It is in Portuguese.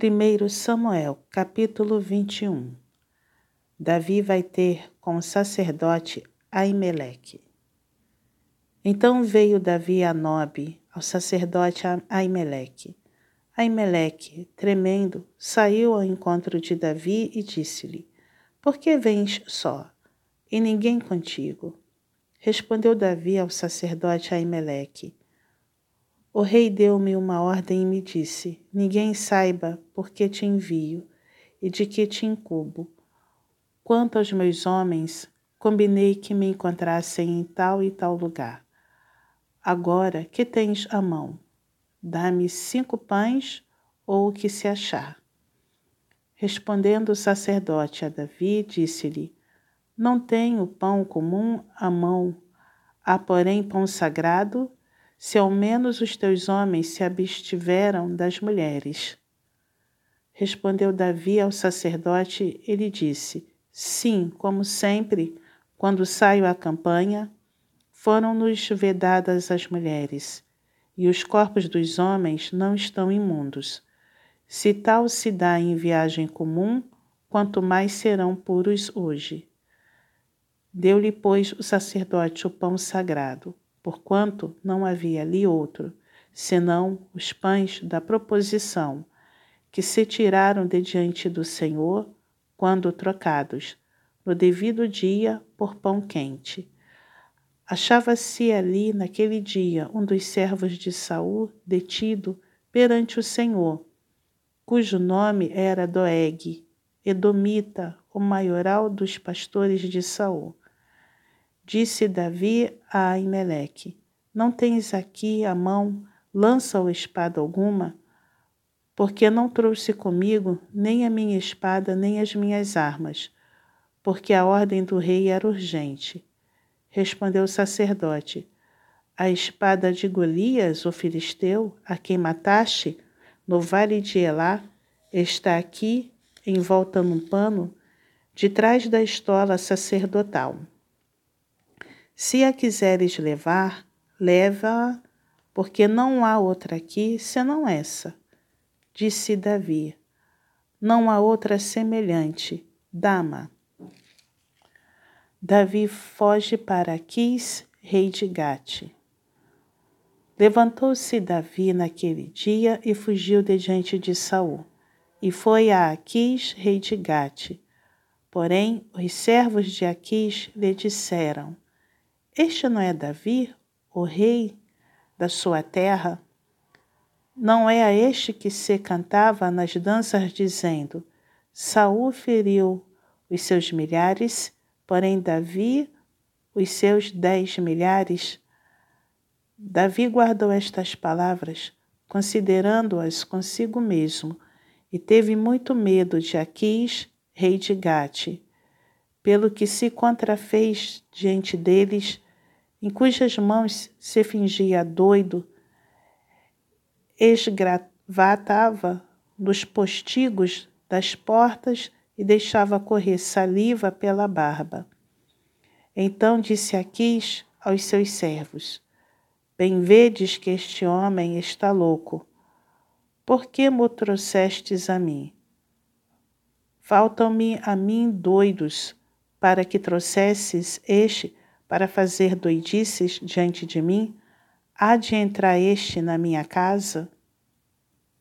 1 Samuel, capítulo 21 Davi vai ter com o sacerdote Aimeleque. Então veio Davi a Nobe, ao sacerdote Aimeleque. Aimeleque, tremendo, saiu ao encontro de Davi e disse-lhe: Por que vens só, e ninguém contigo? Respondeu Davi ao sacerdote Aimeleque: o rei deu-me uma ordem e me disse: Ninguém saiba por que te envio e de que te incubo. Quanto aos meus homens, combinei que me encontrassem em tal e tal lugar. Agora, que tens à mão? Dá-me cinco pães ou o que se achar. Respondendo o sacerdote a Davi, disse-lhe: Não tenho pão comum à mão, há, porém, pão sagrado se ao menos os teus homens se abstiveram das mulheres. Respondeu Davi ao sacerdote, ele disse: Sim, como sempre, quando saio à campanha, foram-nos vedadas as mulheres, e os corpos dos homens não estão imundos. Se tal se dá em viagem comum, quanto mais serão puros hoje. Deu-lhe, pois, o sacerdote o pão sagrado porquanto não havia ali outro, senão os pães da proposição, que se tiraram de diante do Senhor, quando trocados, no devido dia, por pão quente. Achava-se ali naquele dia um dos servos de Saul detido perante o Senhor, cujo nome era Doeg, Edomita, o maioral dos pastores de Saul. Disse Davi a Aimeleque: Não tens aqui a mão lança ou espada alguma? Porque não trouxe comigo nem a minha espada nem as minhas armas, porque a ordem do rei era urgente. Respondeu o sacerdote: A espada de Golias, o filisteu, a quem mataste, no vale de Elá, está aqui, envolta num pano, de trás da estola sacerdotal. Se a quiseres levar, leva-a, porque não há outra aqui senão essa. Disse Davi: Não há outra semelhante, dama. Davi foge para Aquis, rei de Gate. Levantou-se Davi naquele dia e fugiu de diante de Saul, e foi a Aquis, rei de Gate. Porém, os servos de Aquis lhe disseram: este não é Davi, o rei da sua terra? Não é a este que se cantava nas danças dizendo: Saul feriu os seus milhares, porém Davi os seus dez milhares? Davi guardou estas palavras, considerando-as consigo mesmo, e teve muito medo de Aquis, rei de Gate, pelo que se contrafez diante deles em cujas mãos se fingia doido, esgravatava nos postigos das portas e deixava correr saliva pela barba. Então disse Aquis aos seus servos: Bem vedes que este homem está louco. Por que me trouxestes a mim? Faltam-me a mim doidos, para que trouxesses este para fazer doidices diante de mim? Há de entrar este na minha casa?